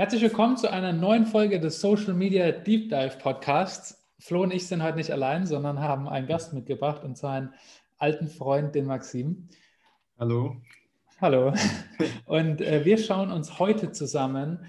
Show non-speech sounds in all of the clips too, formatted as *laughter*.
Herzlich willkommen zu einer neuen Folge des Social Media Deep Dive Podcasts. Flo und ich sind heute nicht allein, sondern haben einen Gast mitgebracht und zwar einen alten Freund, den Maxim. Hallo. Hallo. *laughs* Und äh, wir schauen uns heute zusammen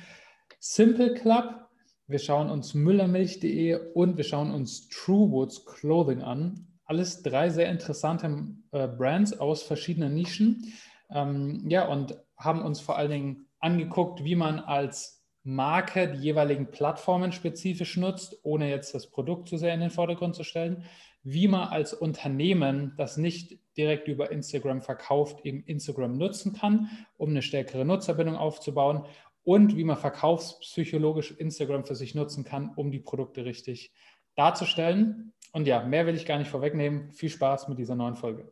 Simple Club, wir schauen uns müllermilch.de und wir schauen uns True Woods Clothing an. Alles drei sehr interessante äh, Brands aus verschiedenen Nischen. Ähm, ja, und haben uns vor allen Dingen angeguckt, wie man als Marke die jeweiligen Plattformen spezifisch nutzt, ohne jetzt das Produkt zu sehr in den Vordergrund zu stellen, wie man als Unternehmen, das nicht direkt über Instagram verkauft, eben Instagram nutzen kann, um eine stärkere Nutzerbindung aufzubauen und wie man verkaufspsychologisch Instagram für sich nutzen kann, um die Produkte richtig darzustellen. Und ja, mehr will ich gar nicht vorwegnehmen. Viel Spaß mit dieser neuen Folge.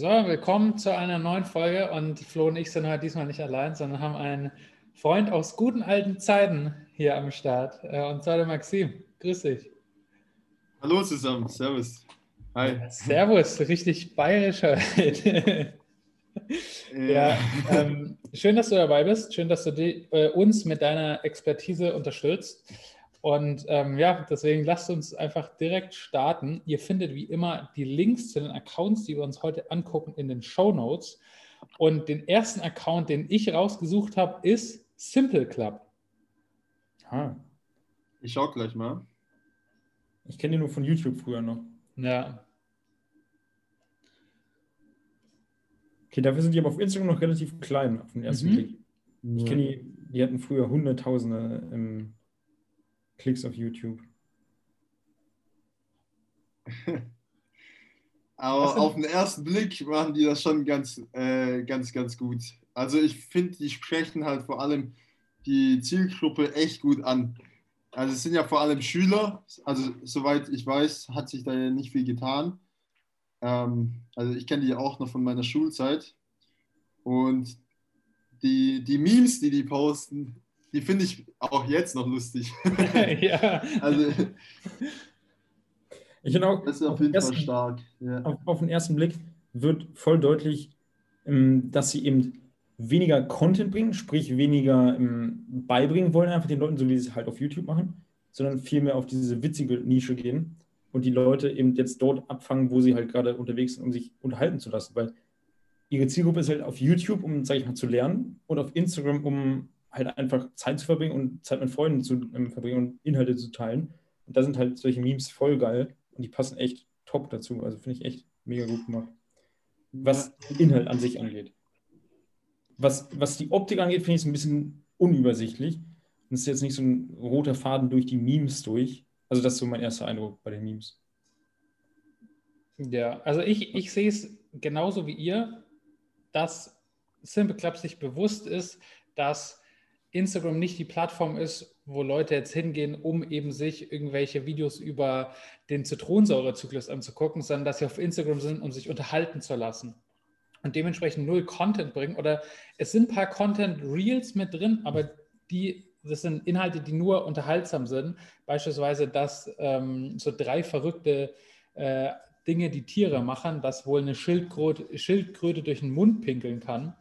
So, willkommen zu einer neuen Folge und Flo und ich sind heute diesmal nicht allein, sondern haben einen Freund aus guten alten Zeiten hier am Start äh, und zwar der Maxim. Grüß dich. Hallo zusammen, Servus. Hi. Servus, richtig bayerisch heute. ja, ähm, schön, dass du dabei bist. Schön, dass du die, äh, uns mit deiner Expertise unterstützt. Und ähm, ja, deswegen lasst uns einfach direkt starten. Ihr findet wie immer die Links zu den Accounts, die wir uns heute angucken, in den Show Notes. Und den ersten Account, den ich rausgesucht habe, ist Simple Club. Ah. Ich schau gleich mal. Ich kenne ihn nur von YouTube früher noch. Ja. Okay, dafür sind die aber auf Instagram noch relativ klein auf den ersten mhm. Blick. Ich kenne die, die hatten früher Hunderttausende im Klicks auf YouTube. *laughs* Aber auf den ersten Blick machen die das schon ganz, äh, ganz, ganz gut. Also ich finde, die sprechen halt vor allem die Zielgruppe echt gut an. Also es sind ja vor allem Schüler, also soweit ich weiß, hat sich da ja nicht viel getan. Ähm, also ich kenne die auch noch von meiner Schulzeit. Und die, die Memes, die die posten, die finde ich auch jetzt noch lustig. *laughs* ja. Also, ich finde auch, das ist auf jeden Fall stark. Ja. Auf, auf, den ersten Blick wird voll deutlich, ähm, dass sie eben weniger Content bringen, sprich weniger ähm, beibringen wollen, einfach den Leuten, so wie sie es halt auf YouTube machen, sondern vielmehr auf diese witzige Nische gehen und die Leute eben jetzt dort abfangen, wo sie halt gerade unterwegs sind, um sich unterhalten zu lassen. Weil ihre Zielgruppe ist halt auf YouTube, um, sage ich mal, zu lernen und auf Instagram, um halt einfach Zeit zu verbringen und Zeit mit Freunden zu ähm, verbringen und Inhalte zu teilen. Und da sind halt solche Memes voll geil und die passen echt top dazu. Also finde ich echt mega gut gemacht. Was Inhalt an sich angeht. Was, was die Optik angeht, finde ich es ein bisschen unübersichtlich. Und es ist jetzt nicht so ein roter Faden durch die Memes durch. Also das ist so mein erster Eindruck bei den Memes. Ja, also ich, ich sehe es genauso wie ihr, dass Simple Club sich bewusst ist, dass Instagram nicht die Plattform ist, wo Leute jetzt hingehen, um eben sich irgendwelche Videos über den Zitronensäurezyklus anzugucken, sondern dass sie auf Instagram sind, um sich unterhalten zu lassen und dementsprechend null Content bringen. Oder es sind ein paar Content-Reels mit drin, aber die, das sind Inhalte, die nur unterhaltsam sind. Beispielsweise, dass ähm, so drei verrückte äh, Dinge, die Tiere machen, dass wohl eine Schildkröte, Schildkröte durch den Mund pinkeln kann.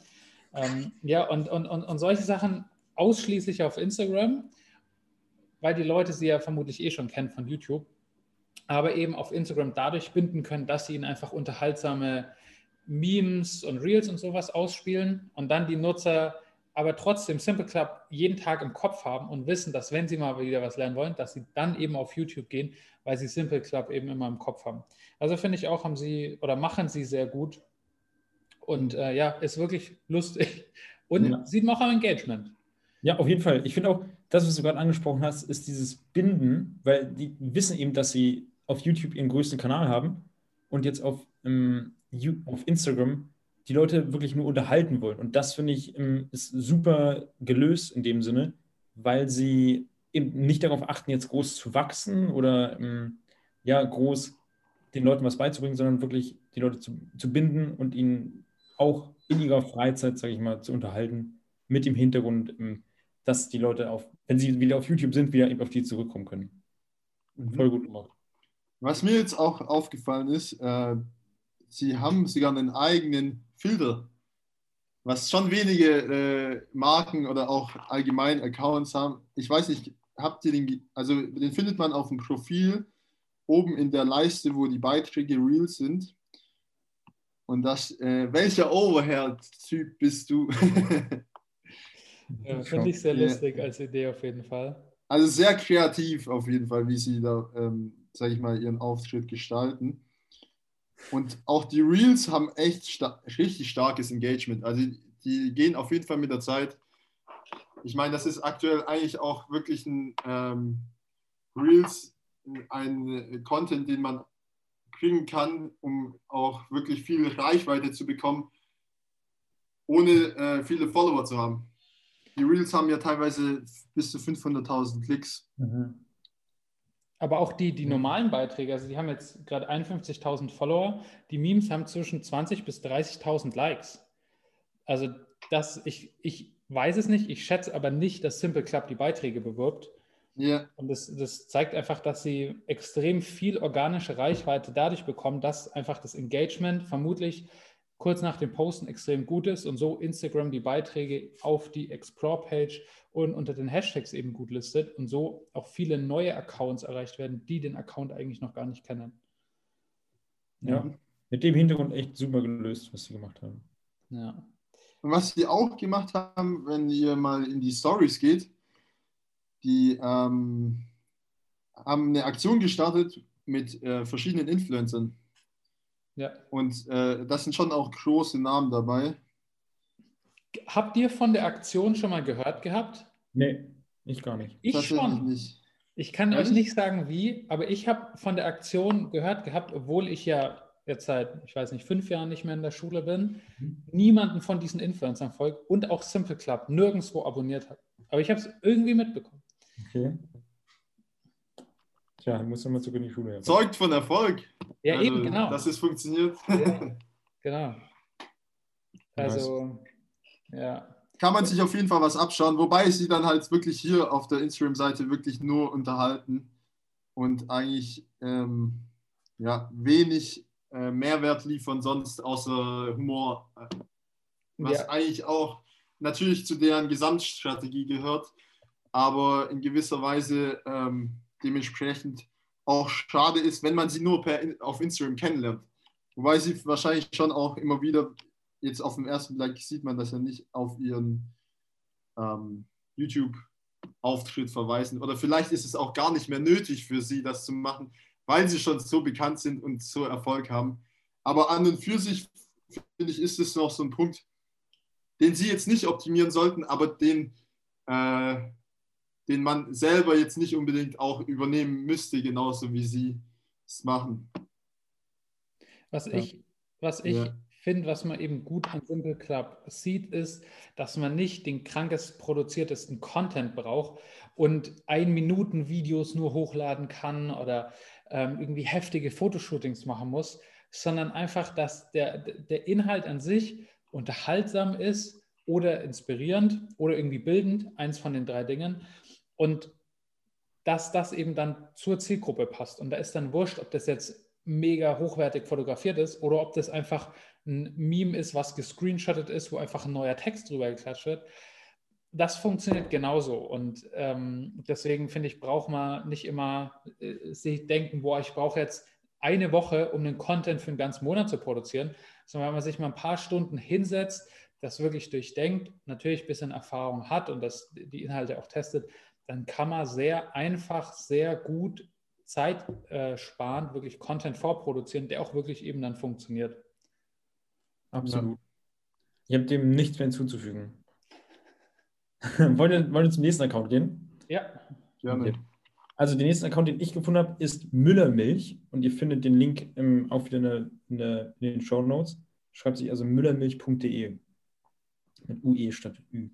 Ähm, ja, und, und, und, und solche Sachen ausschließlich auf Instagram, weil die Leute sie ja vermutlich eh schon kennen von YouTube, aber eben auf Instagram dadurch binden können, dass sie ihnen einfach unterhaltsame Memes und Reels und sowas ausspielen und dann die Nutzer aber trotzdem Simple Club jeden Tag im Kopf haben und wissen, dass wenn sie mal wieder was lernen wollen, dass sie dann eben auf YouTube gehen, weil sie Simple Club eben immer im Kopf haben. Also finde ich auch, haben sie oder machen sie sehr gut und äh, ja, ist wirklich lustig und ja. sieht man auch am Engagement. Ja, auf jeden Fall. Ich finde auch, das, was du gerade angesprochen hast, ist dieses Binden, weil die wissen eben, dass sie auf YouTube ihren größten Kanal haben und jetzt auf, ähm, auf Instagram die Leute wirklich nur unterhalten wollen. Und das finde ich ähm, ist super gelöst in dem Sinne, weil sie eben nicht darauf achten, jetzt groß zu wachsen oder ähm, ja, groß den Leuten was beizubringen, sondern wirklich die Leute zu, zu binden und ihnen auch in ihrer Freizeit, sage ich mal, zu unterhalten, mit dem Hintergrund, ähm, dass die Leute auf, wenn sie wieder auf YouTube sind, wieder auf die zurückkommen können. Mhm. Voll gut gemacht. Was mir jetzt auch aufgefallen ist, äh, sie haben sogar einen eigenen Filter, was schon wenige äh, Marken oder auch allgemein Accounts haben. Ich weiß nicht, habt ihr den, also den findet man auf dem Profil oben in der Leiste, wo die Beiträge Reels sind. Und das, äh, welcher Overhead-Typ bist du? *laughs* ja, *laughs* Finde ich sehr lustig als Idee auf jeden Fall. Also sehr kreativ auf jeden Fall, wie sie da, ähm, sage ich mal, ihren Auftritt gestalten. Und auch die Reels haben echt sta richtig starkes Engagement. Also die gehen auf jeden Fall mit der Zeit. Ich meine, das ist aktuell eigentlich auch wirklich ein ähm, Reels, ein Content, den man kriegen kann, um auch wirklich viel Reichweite zu bekommen, ohne äh, viele Follower zu haben. Die Reels haben ja teilweise bis zu 500.000 Klicks. Mhm. Aber auch die, die normalen Beiträge, also die haben jetzt gerade 51.000 Follower, die Memes haben zwischen 20.000 bis 30.000 Likes. Also das, ich, ich weiß es nicht, ich schätze aber nicht, dass Simple Club die Beiträge bewirbt. Ja. Und das, das zeigt einfach, dass sie extrem viel organische Reichweite dadurch bekommen, dass einfach das Engagement vermutlich kurz nach dem Posten extrem gut ist und so Instagram die Beiträge auf die Explore-Page und unter den Hashtags eben gut listet und so auch viele neue Accounts erreicht werden, die den Account eigentlich noch gar nicht kennen. Ja, mit dem Hintergrund echt super gelöst, was sie gemacht haben. Ja. Und was sie auch gemacht haben, wenn ihr mal in die Stories geht, die ähm, haben eine Aktion gestartet mit äh, verschiedenen Influencern. Ja. Und äh, das sind schon auch große Namen dabei. Habt ihr von der Aktion schon mal gehört gehabt? Nee, ich gar nicht. Ich schon. Nicht. Ich kann Ehrlich? euch nicht sagen, wie, aber ich habe von der Aktion gehört gehabt, obwohl ich ja jetzt seit, ich weiß nicht, fünf Jahren nicht mehr in der Schule bin, mhm. niemanden von diesen Influencern folgt und auch Simple Club nirgendwo abonniert habe. Aber ich habe es irgendwie mitbekommen. Okay. Tja, muss immer zurück in die Schule. Zeugt von Erfolg. Ja, also, eben, genau. Dass es funktioniert. Ja, *laughs* genau. Also, ja. Kann man sich auf jeden Fall was abschauen, wobei sie dann halt wirklich hier auf der Instagram-Seite wirklich nur unterhalten und eigentlich ähm, ja, wenig äh, Mehrwert liefern, sonst außer Humor. Äh, was ja. eigentlich auch natürlich zu deren Gesamtstrategie gehört, aber in gewisser Weise ähm, dementsprechend auch schade ist, wenn man sie nur per, auf Instagram kennenlernt. Wobei sie wahrscheinlich schon auch immer wieder, jetzt auf den ersten Blick sieht man das ja nicht, auf ihren ähm, YouTube-Auftritt verweisen. Oder vielleicht ist es auch gar nicht mehr nötig für sie, das zu machen, weil sie schon so bekannt sind und so Erfolg haben. Aber an und für sich, finde ich, ist es noch so ein Punkt, den sie jetzt nicht optimieren sollten, aber den äh, den man selber jetzt nicht unbedingt auch übernehmen müsste, genauso wie sie es machen. Was ja. ich, was ich ja. finde, was man eben gut an Simple Club sieht, ist, dass man nicht den krankest produziertesten Content braucht und ein Minuten Videos nur hochladen kann oder ähm, irgendwie heftige Fotoshootings machen muss, sondern einfach, dass der, der Inhalt an sich unterhaltsam ist oder inspirierend oder irgendwie bildend, eins von den drei Dingen und dass das eben dann zur Zielgruppe passt. Und da ist dann wurscht, ob das jetzt mega hochwertig fotografiert ist oder ob das einfach ein Meme ist, was gescreenshottet ist, wo einfach ein neuer Text drüber geklatscht wird. Das funktioniert genauso. Und ähm, deswegen finde ich, braucht man nicht immer äh, sich denken, boah, ich brauche jetzt eine Woche, um den Content für einen ganzen Monat zu produzieren, sondern wenn man sich mal ein paar Stunden hinsetzt, das wirklich durchdenkt, natürlich ein bisschen Erfahrung hat und das, die Inhalte auch testet, dann kann man sehr einfach, sehr gut Zeit äh, sparen, wirklich Content vorproduzieren, der auch wirklich eben dann funktioniert. Absolut. Ja. Ich habe dem nichts mehr hinzuzufügen. *laughs* wollen, wir, wollen wir zum nächsten Account gehen? Ja. Okay. Also den nächsten Account, den ich gefunden habe, ist Müllermilch und ihr findet den Link im, auch wieder eine, eine, in den Show Notes. Schreibt sich also müllermilch.de mit UE statt Ü.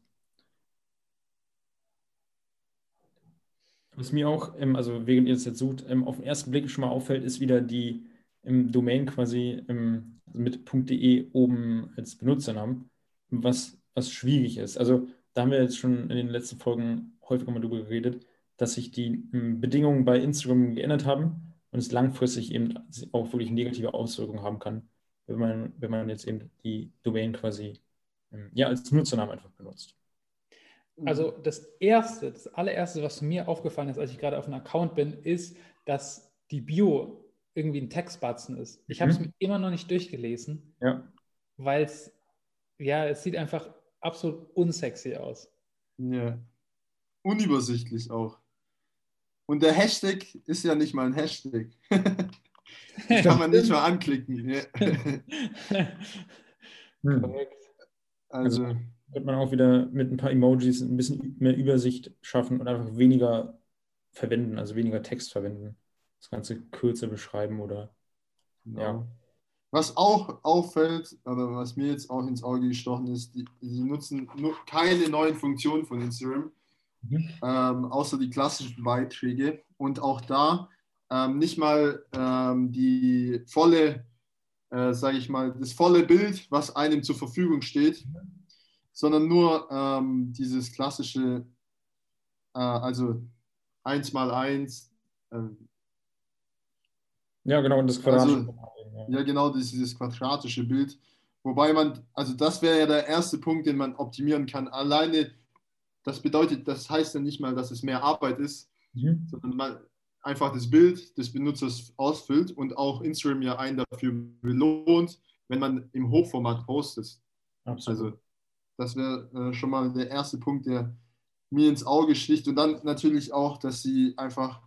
Was mir auch, ähm, also während ihr das jetzt sucht, ähm, auf den ersten Blick schon mal auffällt, ist wieder die im Domain quasi also mit .de oben als Benutzernamen, was, was schwierig ist. Also da haben wir jetzt schon in den letzten Folgen häufiger mal drüber geredet, dass sich die ähm, Bedingungen bei Instagram geändert haben und es langfristig eben auch wirklich negative Auswirkungen haben kann, wenn man, wenn man jetzt eben die Domain quasi ähm, ja, als Nutzernamen einfach benutzt. Also das erste, das allererste, was mir aufgefallen ist, als ich gerade auf einem Account bin, ist, dass die Bio irgendwie ein Textbatzen ist. Ich mhm. habe es mir immer noch nicht durchgelesen, ja. weil es, ja, es sieht einfach absolut unsexy aus. Ja. Unübersichtlich auch. Und der Hashtag ist ja nicht mal ein Hashtag. *laughs* kann man nicht mal anklicken. *laughs* Hm. Korrekt. Also, also wird man auch wieder mit ein paar Emojis ein bisschen mehr Übersicht schaffen und einfach weniger verwenden, also weniger Text verwenden. Das Ganze kürzer beschreiben oder ja. ja. Was auch auffällt, oder was mir jetzt auch ins Auge gestochen ist, die, die nutzen nur keine neuen Funktionen von Instagram, mhm. ähm, außer die klassischen Beiträge. Und auch da ähm, nicht mal ähm, die volle, äh, sage ich mal, das volle Bild, was einem zur Verfügung steht, sondern nur ähm, dieses klassische, äh, also 1 mal 1. Äh, ja, genau, das Quadratische. Also, ja, genau, dieses quadratische Bild. Wobei man, also das wäre ja der erste Punkt, den man optimieren kann. Alleine, das bedeutet, das heißt ja nicht mal, dass es mehr Arbeit ist, mhm. sondern man einfach das Bild des Benutzers ausfüllt und auch Instagram ja einen dafür belohnt, wenn man im Hochformat postet. Absolut. Also das wäre äh, schon mal der erste Punkt, der mir ins Auge sticht. Und dann natürlich auch, dass sie einfach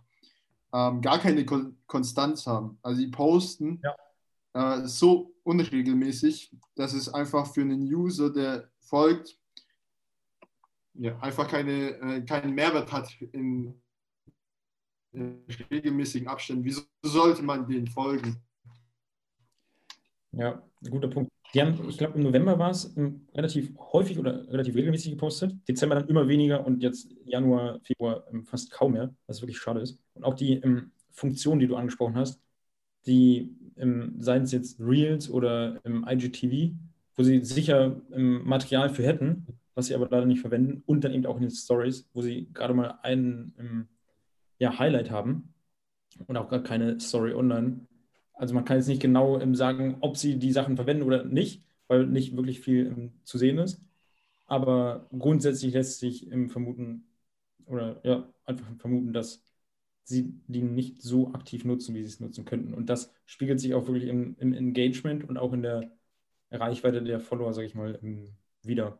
ähm, gar keine Kon Konstanz haben. Also sie posten ja. äh, so unregelmäßig, dass es einfach für einen User, der folgt, ja, einfach keine, äh, keinen Mehrwert hat in, in regelmäßigen Abständen. Wieso sollte man denen folgen? Ja, guter Punkt. Die haben, ich glaube, im November war es relativ häufig oder relativ regelmäßig gepostet. Dezember dann immer weniger und jetzt Januar, Februar ähm, fast kaum mehr, was wirklich schade ist. Und auch die ähm, Funktionen, die du angesprochen hast, die, ähm, seien es jetzt Reels oder im IGTV, wo sie sicher ähm, Material für hätten, was sie aber leider nicht verwenden, und dann eben auch in den Stories, wo sie gerade mal ein ähm, ja, Highlight haben und auch gar keine Story online also man kann jetzt nicht genau ähm, sagen, ob sie die Sachen verwenden oder nicht, weil nicht wirklich viel ähm, zu sehen ist. Aber grundsätzlich lässt sich ähm, vermuten, oder ja, einfach vermuten, dass sie die nicht so aktiv nutzen, wie sie es nutzen könnten. Und das spiegelt sich auch wirklich im, im Engagement und auch in der Reichweite der Follower, sage ich mal, wieder.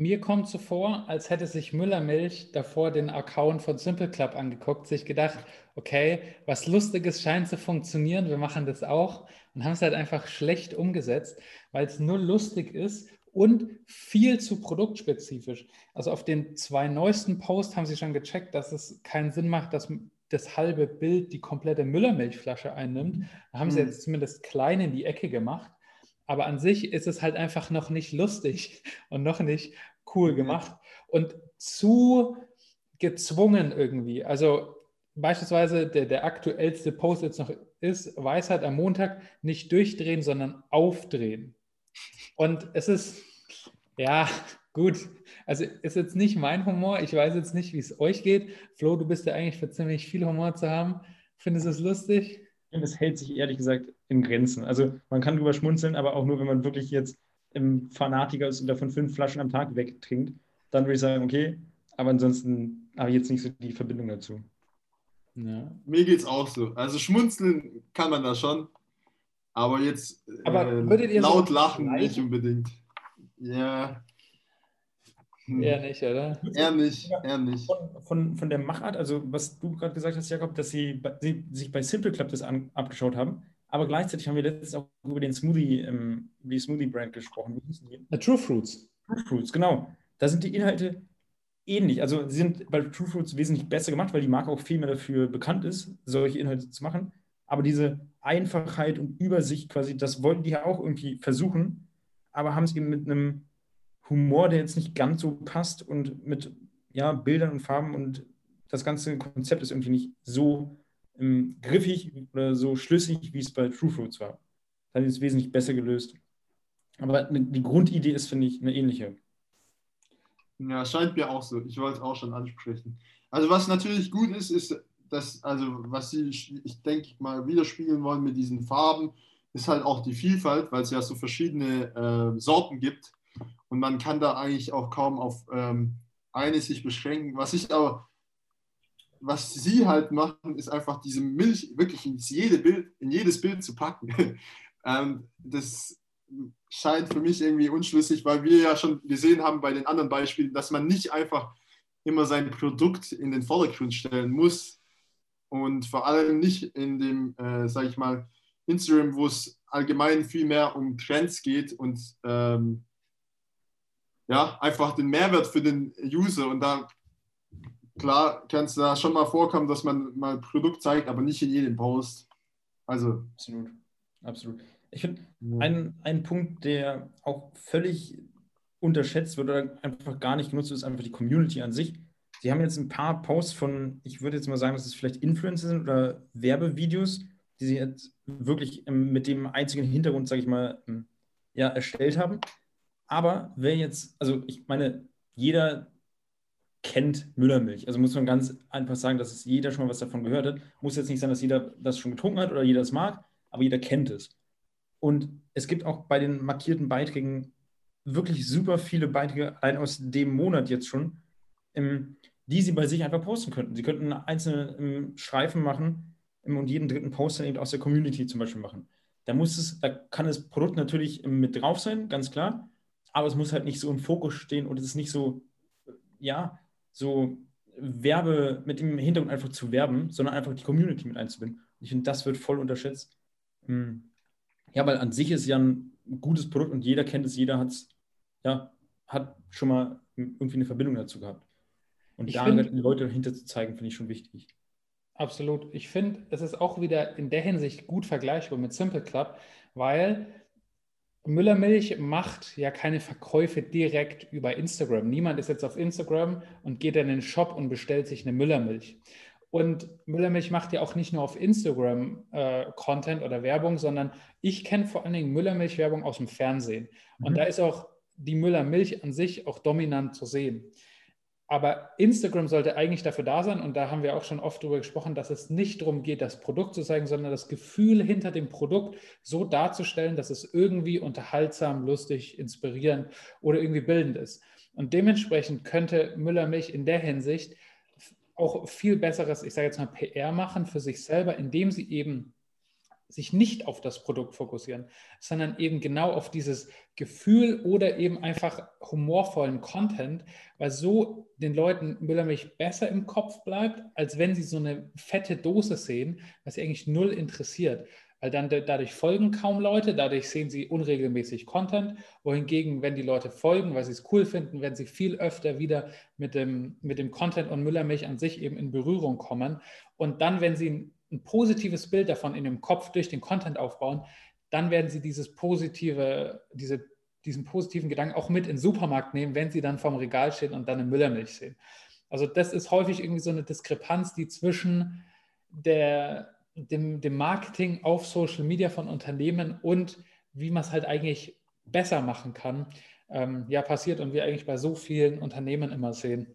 Mir kommt so vor, als hätte sich Müllermilch davor den Account von Simple Club angeguckt, sich gedacht, okay, was Lustiges scheint zu funktionieren, wir machen das auch und haben es halt einfach schlecht umgesetzt, weil es nur lustig ist und viel zu produktspezifisch. Also auf den zwei neuesten Posts haben sie schon gecheckt, dass es keinen Sinn macht, dass das halbe Bild die komplette Müllermilchflasche einnimmt. Da haben sie mhm. jetzt zumindest klein in die Ecke gemacht. Aber an sich ist es halt einfach noch nicht lustig *laughs* und noch nicht cool gemacht und zu gezwungen irgendwie. Also beispielsweise der, der aktuellste Post jetzt noch ist, Weisheit am Montag nicht durchdrehen, sondern aufdrehen. Und es ist, ja, *laughs* gut. Also ist jetzt nicht mein Humor. Ich weiß jetzt nicht, wie es euch geht. Flo, du bist ja eigentlich für ziemlich viel Humor zu haben. Findest du es lustig? Und es hält sich ehrlich gesagt in Grenzen. Also man kann drüber schmunzeln, aber auch nur, wenn man wirklich jetzt im Fanatiker ist und davon fünf Flaschen am Tag wegtrinkt, dann würde ich sagen, okay. Aber ansonsten habe ich jetzt nicht so die Verbindung dazu. Ja. Mir geht es auch so. Also schmunzeln kann man da schon, aber jetzt aber äh, laut so lachen nicht unbedingt. Ja. Hm. Eher nicht, oder? Eher nicht, eher nicht. Von, von, von der Machart, also was du gerade gesagt hast, Jakob, dass sie, sie sich bei Simple Club das an, abgeschaut haben, aber gleichzeitig haben wir letztens auch über den Smoothie, ähm, die Smoothie-Brand gesprochen. Wie hießen die? Uh, True Fruits. True Fruits, genau. Da sind die Inhalte ähnlich. Also sie sind bei True Fruits wesentlich besser gemacht, weil die Marke auch viel mehr dafür bekannt ist, solche Inhalte zu machen. Aber diese Einfachheit und Übersicht quasi, das wollten die ja auch irgendwie versuchen, aber haben es eben mit einem Humor, der jetzt nicht ganz so passt und mit ja, Bildern und Farben und das ganze Konzept ist irgendwie nicht so ähm, griffig oder so schlüssig, wie es bei True Fruits war. Das ist wesentlich besser gelöst. Aber die Grundidee ist, finde ich, eine ähnliche. Ja, scheint mir auch so. Ich wollte es auch schon ansprechen. Also was natürlich gut ist, ist, dass, also was sie, ich denke mal, widerspiegeln wollen mit diesen Farben, ist halt auch die Vielfalt, weil es ja so verschiedene äh, Sorten gibt. Und man kann da eigentlich auch kaum auf ähm, eine sich beschränken. Was ich aber, was sie halt machen, ist einfach diese Milch wirklich in, jede Bild, in jedes Bild zu packen. *laughs* ähm, das scheint für mich irgendwie unschlüssig, weil wir ja schon gesehen haben bei den anderen Beispielen, dass man nicht einfach immer sein Produkt in den Vordergrund stellen muss und vor allem nicht in dem, äh, sage ich mal, Instagram, wo es allgemein viel mehr um Trends geht und ähm, ja, einfach den Mehrwert für den User und da klar kann es da schon mal vorkommen, dass man mal ein Produkt zeigt, aber nicht in jedem Post. Also. Absolut, absolut. Ich finde, ja. ein, ein Punkt, der auch völlig unterschätzt wird oder einfach gar nicht genutzt wird, ist einfach die Community an sich. Sie haben jetzt ein paar Posts von, ich würde jetzt mal sagen, dass es vielleicht Influencer sind oder Werbevideos, die sie jetzt wirklich ähm, mit dem einzigen Hintergrund, sage ich mal, ähm, ja, erstellt haben. Aber wer jetzt, also ich meine, jeder kennt Müllermilch. Also muss man ganz einfach sagen, dass es jeder schon mal was davon gehört hat. Muss jetzt nicht sein, dass jeder das schon getrunken hat oder jeder es mag, aber jeder kennt es. Und es gibt auch bei den markierten Beiträgen wirklich super viele Beiträge, allein aus dem Monat jetzt schon, ähm, die sie bei sich einfach posten könnten. Sie könnten einzelne ähm, Streifen machen ähm, und jeden dritten Post dann eben aus der Community zum Beispiel machen. Da muss es, da kann das Produkt natürlich mit drauf sein, ganz klar, aber es muss halt nicht so im Fokus stehen und es ist nicht so, ja, so Werbe mit dem Hintergrund einfach zu werben, sondern einfach die Community mit einzubinden. Ich finde, das wird voll unterschätzt. Hm. Ja, weil an sich ist ja ein gutes Produkt und jeder kennt es, jeder hat's, ja, hat schon mal irgendwie eine Verbindung dazu gehabt. Und ich da find, die Leute dahinter zu zeigen, finde ich schon wichtig. Absolut. Ich finde, es ist auch wieder in der Hinsicht gut vergleichbar mit Simple Club, weil Müllermilch macht ja keine Verkäufe direkt über Instagram. Niemand ist jetzt auf Instagram und geht in den Shop und bestellt sich eine Müllermilch. Und Müllermilch macht ja auch nicht nur auf Instagram äh, Content oder Werbung, sondern ich kenne vor allen Dingen Müllermilch-Werbung aus dem Fernsehen. Und mhm. da ist auch die Müllermilch an sich auch dominant zu sehen. Aber Instagram sollte eigentlich dafür da sein, und da haben wir auch schon oft darüber gesprochen, dass es nicht darum geht, das Produkt zu zeigen, sondern das Gefühl hinter dem Produkt so darzustellen, dass es irgendwie unterhaltsam, lustig, inspirierend oder irgendwie bildend ist. Und dementsprechend könnte Müller Milch in der Hinsicht auch viel besseres, ich sage jetzt mal, PR machen für sich selber, indem sie eben sich nicht auf das Produkt fokussieren, sondern eben genau auf dieses Gefühl oder eben einfach humorvollen Content, weil so den Leuten Müllermilch besser im Kopf bleibt, als wenn sie so eine fette Dose sehen, was sie eigentlich null interessiert. Weil dann dadurch folgen kaum Leute, dadurch sehen sie unregelmäßig Content, wohingegen, wenn die Leute folgen, weil sie es cool finden, wenn sie viel öfter wieder mit dem, mit dem Content und Müllermilch an sich eben in Berührung kommen. Und dann, wenn sie ein positives Bild davon in dem Kopf durch den Content aufbauen, dann werden sie dieses positive, diese, diesen positiven Gedanken auch mit in den Supermarkt nehmen, wenn sie dann vorm Regal stehen und dann eine Müllermilch sehen. Also das ist häufig irgendwie so eine Diskrepanz, die zwischen der, dem, dem Marketing auf Social Media von Unternehmen und wie man es halt eigentlich besser machen kann, ähm, ja passiert und wir eigentlich bei so vielen Unternehmen immer sehen.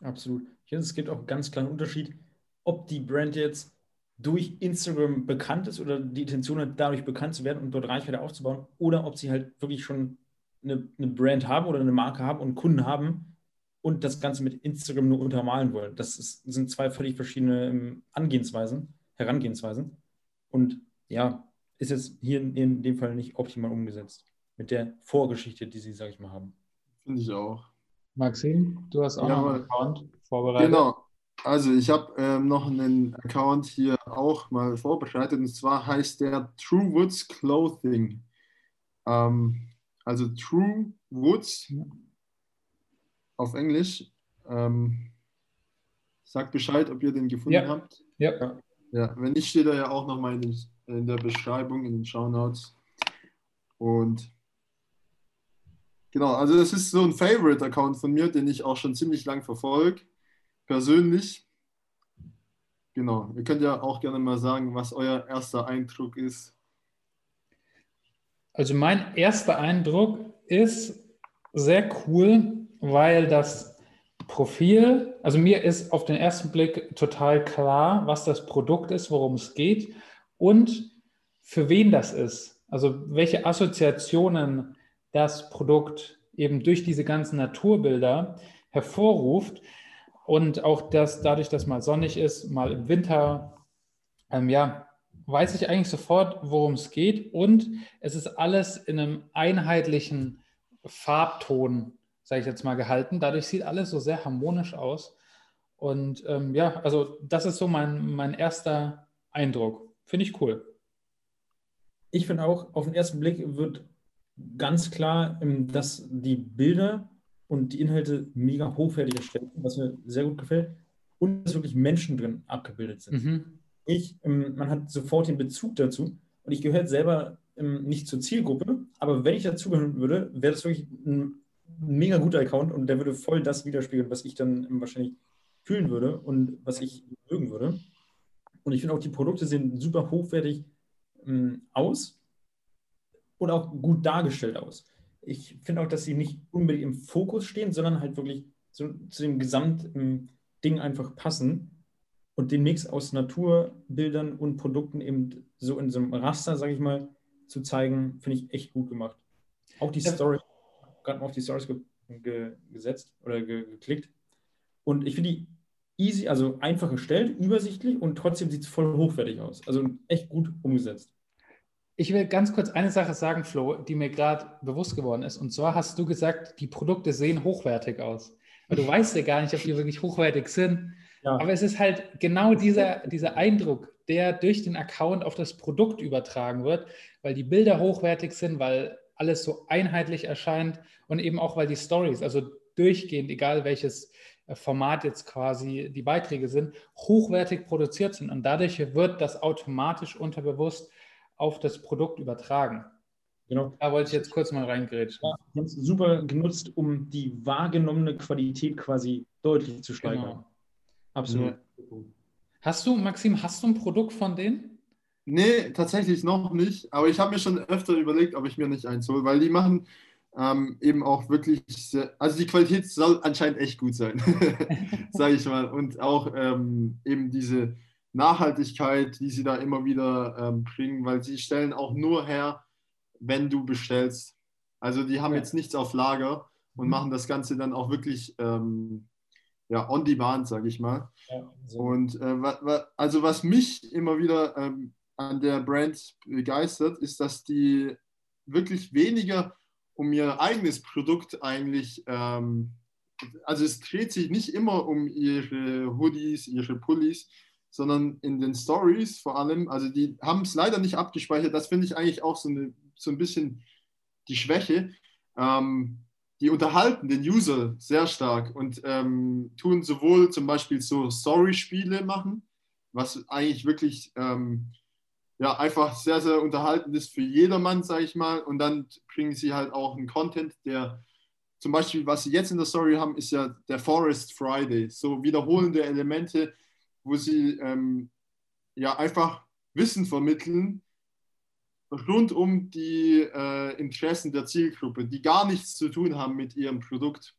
Absolut. Ich finde, es gibt auch einen ganz kleinen Unterschied, ob die Brand jetzt durch Instagram bekannt ist oder die Intention hat, dadurch bekannt zu werden und dort Reichweite aufzubauen, oder ob sie halt wirklich schon eine, eine Brand haben oder eine Marke haben und Kunden haben und das Ganze mit Instagram nur untermalen wollen. Das ist, sind zwei völlig verschiedene ähm, Angehensweisen, Herangehensweisen. Und ja, ist jetzt hier in, in dem Fall nicht optimal umgesetzt mit der Vorgeschichte, die sie, sage ich mal, haben. Finde ich auch. Maxim, du hast auch ja, noch einen Account vorbereitet. Genau, also ich habe ähm, noch einen Account hier auch mal vorbereitet und zwar heißt der True Woods Clothing. Ähm, also True Woods auf Englisch. Ähm, sagt Bescheid, ob ihr den gefunden ja. habt. Ja. ja. Wenn nicht, steht er ja auch nochmal in, in der Beschreibung, in den Show Notes. Und genau, also das ist so ein Favorite-Account von mir, den ich auch schon ziemlich lang verfolge persönlich. Genau, ihr könnt ja auch gerne mal sagen, was euer erster Eindruck ist. Also mein erster Eindruck ist sehr cool. weil das Profil, also mir ist auf den ersten Blick total klar, was das Produkt ist, worum es geht und für wen das ist. Also welche Assoziationen das Produkt eben durch diese ganzen Naturbilder hervorruft und auch das dadurch, dass mal sonnig ist, mal im Winter, ähm, ja, weiß ich eigentlich sofort, worum es geht und es ist alles in einem einheitlichen Farbton sage ich jetzt mal, gehalten. Dadurch sieht alles so sehr harmonisch aus. Und ähm, ja, also das ist so mein, mein erster Eindruck. Finde ich cool. Ich finde auch, auf den ersten Blick wird ganz klar, ähm, dass die Bilder und die Inhalte mega hochwertig erstellt was mir sehr gut gefällt. Und dass wirklich Menschen drin abgebildet sind. Mhm. Ich, ähm, man hat sofort den Bezug dazu. Und ich gehöre selber ähm, nicht zur Zielgruppe, aber wenn ich dazugehören würde, wäre das wirklich ein ein mega guter Account und der würde voll das widerspiegeln, was ich dann wahrscheinlich fühlen würde und was ich mögen würde. Und ich finde auch, die Produkte sehen super hochwertig ähm, aus und auch gut dargestellt aus. Ich finde auch, dass sie nicht unbedingt im Fokus stehen, sondern halt wirklich so, zu dem Gesamtding ähm, einfach passen und den Mix aus Naturbildern und Produkten eben so in so einem Raster, sage ich mal, zu zeigen, finde ich echt gut gemacht. Auch die Story gerade mal auf die Stories ge ge gesetzt oder ge geklickt. Und ich finde die easy, also einfach gestellt, übersichtlich und trotzdem sieht es voll hochwertig aus. Also echt gut umgesetzt. Ich will ganz kurz eine Sache sagen, Flo, die mir gerade bewusst geworden ist. Und zwar hast du gesagt, die Produkte sehen hochwertig aus. Aber du weißt ja gar nicht, ob die wirklich hochwertig sind. Ja. Aber es ist halt genau dieser, dieser Eindruck, der durch den Account auf das Produkt übertragen wird, weil die Bilder hochwertig sind, weil alles so einheitlich erscheint und eben auch, weil die Stories, also durchgehend, egal welches äh, Format jetzt quasi die Beiträge sind, hochwertig produziert sind und dadurch wird das automatisch unterbewusst auf das Produkt übertragen. Genau. Da wollte ich jetzt kurz mal reingrätschen. Ja, super genutzt, um die wahrgenommene Qualität quasi deutlich zu steigern. Genau. Absolut. Ja. Hast du, Maxim, hast du ein Produkt von denen? Nee, tatsächlich noch nicht. Aber ich habe mir schon öfter überlegt, ob ich mir nicht eins hole, weil die machen ähm, eben auch wirklich, sehr, also die Qualität soll anscheinend echt gut sein, *laughs* sage ich mal. Und auch ähm, eben diese Nachhaltigkeit, die sie da immer wieder ähm, bringen, weil sie stellen auch nur her, wenn du bestellst. Also die haben ja. jetzt nichts auf Lager und mhm. machen das Ganze dann auch wirklich ähm, ja, on demand, sage ich mal. Ja, so. Und äh, wa, wa, also was mich immer wieder ähm, an der Brand begeistert, ist, dass die wirklich weniger um ihr eigenes Produkt eigentlich, ähm, also es dreht sich nicht immer um ihre Hoodies, ihre Pullis, sondern in den Stories vor allem, also die haben es leider nicht abgespeichert, das finde ich eigentlich auch so, eine, so ein bisschen die Schwäche. Ähm, die unterhalten den User sehr stark und ähm, tun sowohl zum Beispiel so Story-Spiele machen, was eigentlich wirklich ähm, ja, einfach sehr, sehr unterhaltend ist für jedermann, sage ich mal. Und dann bringen sie halt auch einen Content, der zum Beispiel, was sie jetzt in der Story haben, ist ja der Forest Friday. So wiederholende Elemente, wo sie ähm, ja einfach Wissen vermitteln rund um die äh, Interessen der Zielgruppe, die gar nichts zu tun haben mit ihrem Produkt.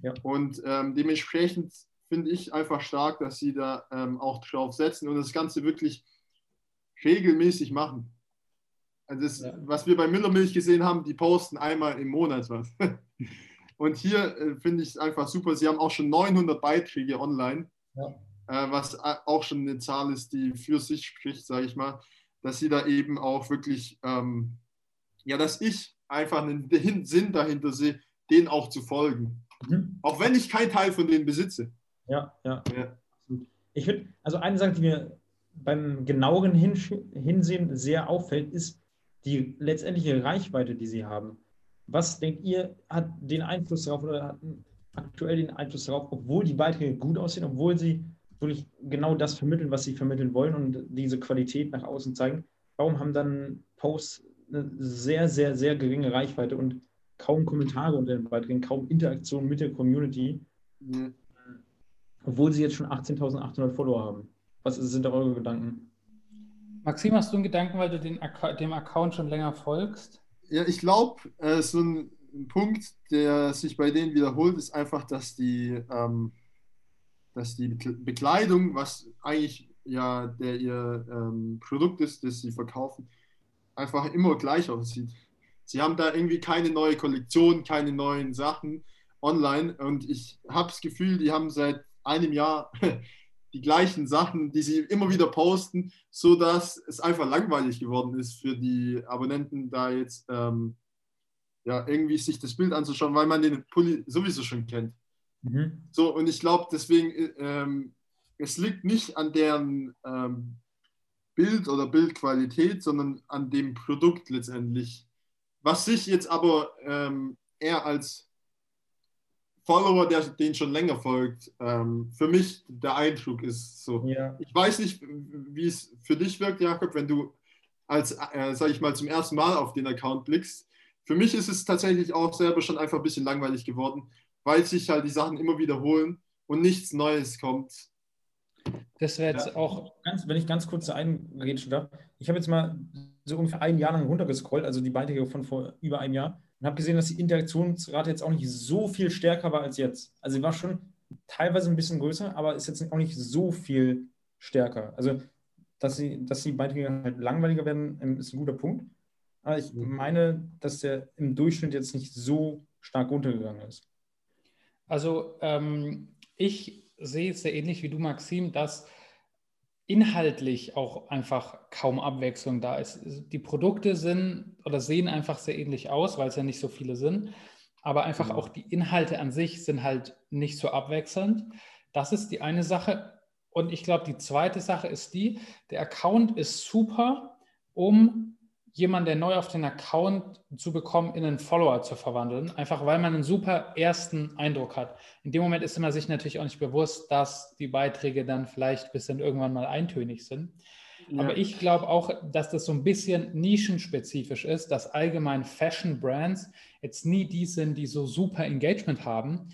Ja. Und ähm, dementsprechend finde ich einfach stark, dass sie da ähm, auch drauf setzen und das Ganze wirklich regelmäßig machen. Also das, ja. was wir bei Müllermilch gesehen haben, die posten einmal im Monat was. *laughs* Und hier äh, finde ich es einfach super. Sie haben auch schon 900 Beiträge online, ja. Äh, was auch schon eine Zahl ist, die für sich spricht, sage ich mal, dass sie da eben auch wirklich, ähm, ja, dass ich einfach einen Sinn dahinter sehe, denen auch zu folgen. Mhm. Auch wenn ich keinen Teil von denen besitze. Ja, ja. ja. Ich finde, also eine Sache, die mir beim genaueren Hinsehen sehr auffällt, ist die letztendliche Reichweite, die sie haben. Was denkt ihr, hat den Einfluss darauf oder hat aktuell den Einfluss darauf, obwohl die Beiträge gut aussehen, obwohl sie wirklich genau das vermitteln, was sie vermitteln wollen und diese Qualität nach außen zeigen? Warum haben dann Posts eine sehr, sehr, sehr geringe Reichweite und kaum Kommentare unter den Beiträgen, kaum Interaktion mit der Community, mhm. obwohl sie jetzt schon 18.800 Follower haben? Was sind da eure Gedanken? Maxim, hast du einen Gedanken, weil du den, dem Account schon länger folgst? Ja, ich glaube, äh, so ein ein Punkt, der sich bei denen wiederholt, ist einfach, dass die, ähm, dass die Bekleidung, was eigentlich ja der ihr ähm, Produkt ist, das sie verkaufen, einfach immer gleich aussieht. Sie haben da irgendwie keine neue Kollektion, keine neuen Sachen online und ich habe das Gefühl, die haben seit einem Jahr *laughs* die gleichen Sachen, die sie immer wieder posten, so dass es einfach langweilig geworden ist für die Abonnenten, da jetzt ähm, ja irgendwie sich das Bild anzuschauen, weil man den Pulli sowieso schon kennt. Mhm. So und ich glaube deswegen, ähm, es liegt nicht an deren ähm, Bild oder Bildqualität, sondern an dem Produkt letztendlich. Was sich jetzt aber ähm, eher als Follower, der den schon länger folgt, ähm, für mich der Eindruck ist so. Ja. Ich weiß nicht, wie es für dich wirkt, Jakob, wenn du als, äh, sag ich mal, zum ersten Mal auf den Account blickst. Für mich ist es tatsächlich auch selber schon einfach ein bisschen langweilig geworden, weil sich halt die Sachen immer wiederholen und nichts Neues kommt. Das wäre jetzt ja, auch. Ganz, wenn ich ganz kurz eingrätschen darf. Ich habe jetzt mal so ungefähr ein Jahr lang runtergescrollt, also die Beiträge von vor über einem Jahr, und habe gesehen, dass die Interaktionsrate jetzt auch nicht so viel stärker war als jetzt. Also sie war schon teilweise ein bisschen größer, aber ist jetzt auch nicht so viel stärker. Also, dass, sie, dass die Beiträge halt langweiliger werden, ähm, ist ein guter Punkt. Aber ich mhm. meine, dass der im Durchschnitt jetzt nicht so stark runtergegangen ist. Also, ähm, ich sehe es sehr ähnlich wie du, Maxim, dass inhaltlich auch einfach kaum Abwechslung da ist. Die Produkte sind oder sehen einfach sehr ähnlich aus, weil es ja nicht so viele sind. Aber einfach genau. auch die Inhalte an sich sind halt nicht so abwechselnd. Das ist die eine Sache. Und ich glaube, die zweite Sache ist die, der Account ist super, um jemanden, der neu auf den Account zu bekommen, in einen Follower zu verwandeln, einfach weil man einen super ersten Eindruck hat. In dem Moment ist man sich natürlich auch nicht bewusst, dass die Beiträge dann vielleicht bis dann irgendwann mal eintönig sind. Ja. Aber ich glaube auch, dass das so ein bisschen nischenspezifisch ist, dass allgemein Fashion-Brands jetzt nie die sind, die so super Engagement haben,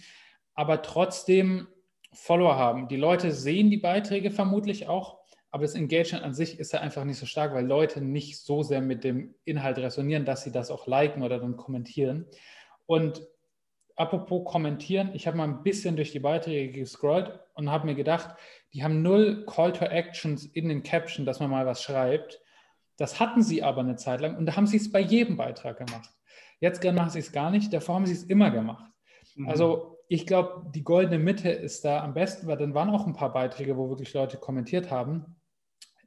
aber trotzdem Follower haben. Die Leute sehen die Beiträge vermutlich auch aber das Engagement an sich ist ja einfach nicht so stark, weil Leute nicht so sehr mit dem Inhalt resonieren, dass sie das auch liken oder dann kommentieren. Und apropos kommentieren, ich habe mal ein bisschen durch die Beiträge gescrollt und habe mir gedacht, die haben null Call to Actions in den Caption, dass man mal was schreibt. Das hatten sie aber eine Zeit lang und da haben sie es bei jedem Beitrag gemacht. Jetzt machen sie es gar nicht, davor haben sie es immer gemacht. Mhm. Also ich glaube, die goldene Mitte ist da am besten, weil dann waren auch ein paar Beiträge, wo wirklich Leute kommentiert haben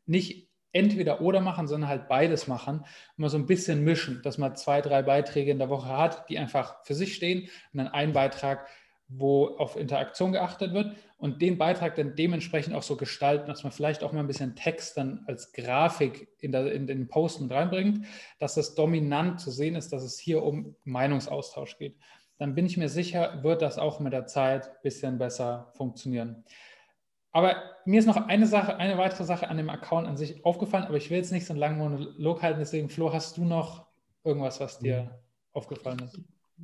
nicht entweder oder machen, sondern halt beides machen mal so ein bisschen mischen, dass man zwei, drei Beiträge in der Woche hat, die einfach für sich stehen und dann einen Beitrag, wo auf Interaktion geachtet wird und den Beitrag dann dementsprechend auch so gestalten, dass man vielleicht auch mal ein bisschen Text dann als Grafik in, der, in den Posten reinbringt, dass das dominant zu sehen ist, dass es hier um Meinungsaustausch geht. Dann bin ich mir sicher, wird das auch mit der Zeit ein bisschen besser funktionieren. Aber mir ist noch eine Sache, eine weitere Sache an dem Account an sich aufgefallen, aber ich will jetzt nicht so einen langen Monolog halten, deswegen, Flo, hast du noch irgendwas, was dir mhm. aufgefallen ist?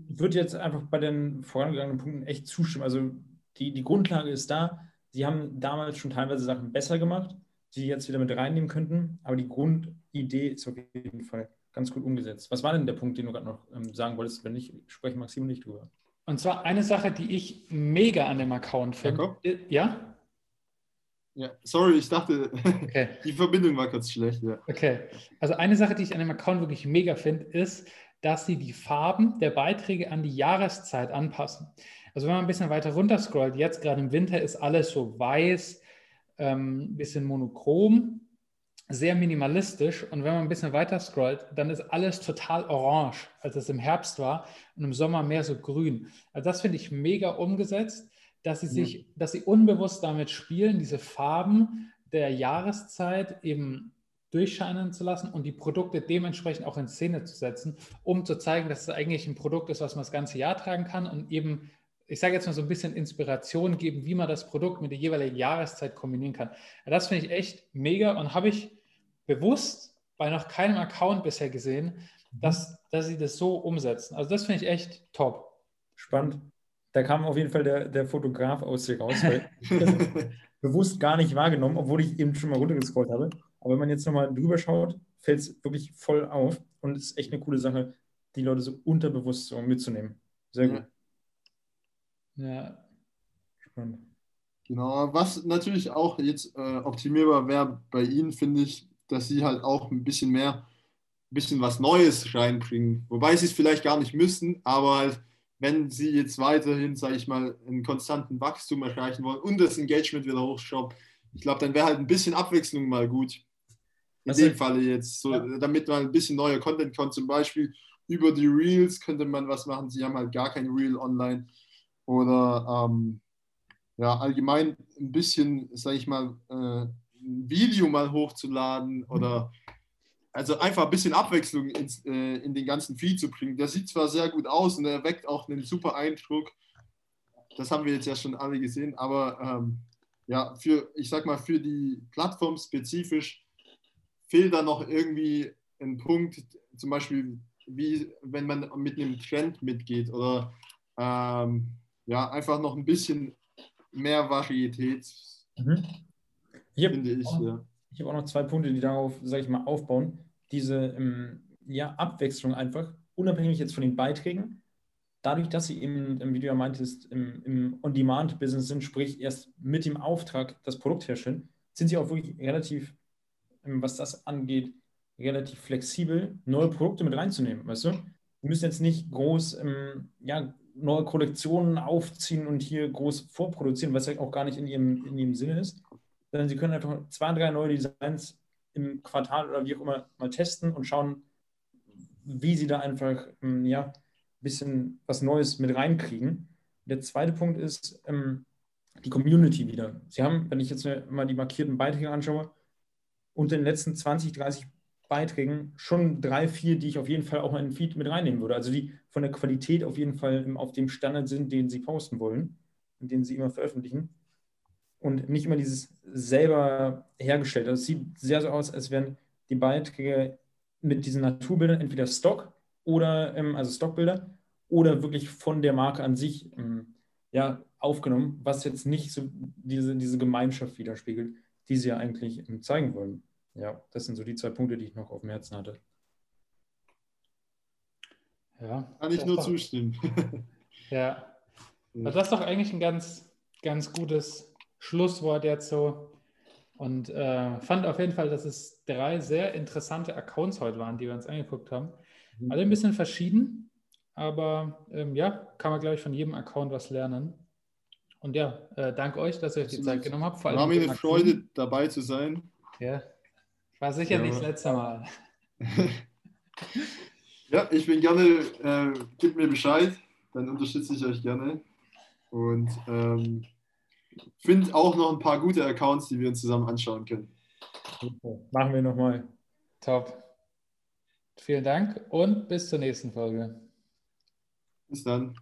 Ich würde jetzt einfach bei den vorangegangenen Punkten echt zustimmen. Also die, die Grundlage ist da. Sie haben damals schon teilweise Sachen besser gemacht, die sie jetzt wieder mit reinnehmen könnten, aber die Grundidee ist auf jeden Fall ganz gut umgesetzt. Was war denn der Punkt, den du gerade noch ähm, sagen wolltest? Wenn nicht, spreche Maxim nicht drüber. Und zwar eine Sache, die ich mega an dem Account finde. Ja? Ja, sorry, ich dachte, okay. *laughs* die Verbindung war kurz schlecht. Ja. Okay, also eine Sache, die ich an dem Account wirklich mega finde, ist, dass sie die Farben der Beiträge an die Jahreszeit anpassen. Also wenn man ein bisschen weiter runter scrollt, jetzt gerade im Winter ist alles so weiß, ein ähm, bisschen monochrom, sehr minimalistisch. Und wenn man ein bisschen weiter scrollt, dann ist alles total orange, als es im Herbst war und im Sommer mehr so grün. Also das finde ich mega umgesetzt dass sie sich, ja. dass sie unbewusst damit spielen, diese Farben der Jahreszeit eben durchscheinen zu lassen und die Produkte dementsprechend auch in Szene zu setzen, um zu zeigen, dass es eigentlich ein Produkt ist, was man das ganze Jahr tragen kann und eben, ich sage jetzt mal so ein bisschen Inspiration geben, wie man das Produkt mit der jeweiligen Jahreszeit kombinieren kann. Das finde ich echt mega und habe ich bewusst bei noch keinem Account bisher gesehen, mhm. dass, dass sie das so umsetzen. Also das finde ich echt top. Spannend da kam auf jeden Fall der, der Fotograf aus sich raus, weil *laughs* ich das bewusst gar nicht wahrgenommen, obwohl ich eben schon mal runtergescrollt habe. Aber wenn man jetzt nochmal drüber schaut, fällt es wirklich voll auf und ist echt eine coole Sache. die Leute so unterbewusst so mitzunehmen. Sehr gut. Ja. Spannend. Genau, was natürlich auch jetzt äh, optimierbar wäre bei Ihnen, finde ich, dass Sie halt auch ein bisschen mehr, ein bisschen was Neues reinbringen. Wobei Sie es vielleicht gar nicht müssen, aber halt, wenn Sie jetzt weiterhin, sage ich mal, einen konstanten Wachstum erreichen wollen und das Engagement wieder hochschrauben, ich glaube, dann wäre halt ein bisschen Abwechslung mal gut. In also, dem Falle jetzt, so, ja. damit man ein bisschen neuer Content kommt. Zum Beispiel über die Reels könnte man was machen. Sie haben halt gar kein Reel online. Oder ähm, ja, allgemein ein bisschen, sage ich mal, äh, ein Video mal hochzuladen oder also einfach ein bisschen Abwechslung ins, äh, in den ganzen Feed zu bringen. Der sieht zwar sehr gut aus und er weckt auch einen super Eindruck. Das haben wir jetzt ja schon alle gesehen, aber ähm, ja, für, ich sag mal, für die Plattform spezifisch fehlt da noch irgendwie ein Punkt, zum Beispiel, wie wenn man mit einem Trend mitgeht oder ähm, ja, einfach noch ein bisschen mehr Varietät. Mhm. Ich habe ja. hab auch noch zwei Punkte, die darauf, sage ich mal, aufbauen. Diese ähm, ja, Abwechslung einfach, unabhängig jetzt von den Beiträgen, dadurch, dass sie eben, wie du ja meintest, im, im On-Demand-Business sind, sprich erst mit dem Auftrag das Produkt herstellen, sind sie auch wirklich relativ, ähm, was das angeht, relativ flexibel, neue Produkte mit reinzunehmen, weißt du? Wir müssen jetzt nicht groß ähm, ja, neue Kollektionen aufziehen und hier groß vorproduzieren, was ja auch gar nicht in ihrem, in ihrem Sinne ist, sondern sie können einfach zwei, drei neue Designs im Quartal oder wie auch immer mal testen und schauen, wie sie da einfach ähm, ja, ein bisschen was Neues mit reinkriegen. Der zweite Punkt ist ähm, die Community wieder. Sie haben, wenn ich jetzt mal die markierten Beiträge anschaue, unter den letzten 20, 30 Beiträgen schon drei, vier, die ich auf jeden Fall auch mal in den Feed mit reinnehmen würde. Also die von der Qualität auf jeden Fall auf dem Standard sind, den sie posten wollen und den sie immer veröffentlichen. Und nicht immer dieses selber hergestellt. Also es sieht sehr so aus, als wären die Beiträge mit diesen Naturbildern entweder Stock oder, ähm, also Stockbilder, oder wirklich von der Marke an sich ähm, ja, aufgenommen, was jetzt nicht so diese, diese Gemeinschaft widerspiegelt, die sie ja eigentlich ähm, zeigen wollen. Ja, das sind so die zwei Punkte, die ich noch auf dem Herzen hatte. Ja. Kann ich nur doch, zustimmen. *laughs* ja. Also das ist doch eigentlich ein ganz, ganz gutes Schlusswort jetzt so. Und äh, fand auf jeden Fall, dass es drei sehr interessante Accounts heute waren, die wir uns angeguckt haben. Mhm. Alle ein bisschen verschieden, aber ähm, ja, kann man, glaube ich, von jedem Account was lernen. Und ja, äh, danke euch, dass ihr euch die Zeit genommen habt. Vor allem War mir eine Freude, dabei zu sein. Ja, war sicher ja. nicht das letzte Mal. *laughs* ja, ich bin gerne, äh, gebt mir Bescheid, dann unterstütze ich euch gerne. Und ähm, finde auch noch ein paar gute Accounts, die wir uns zusammen anschauen können. Machen wir nochmal. Top. Vielen Dank und bis zur nächsten Folge. Bis dann.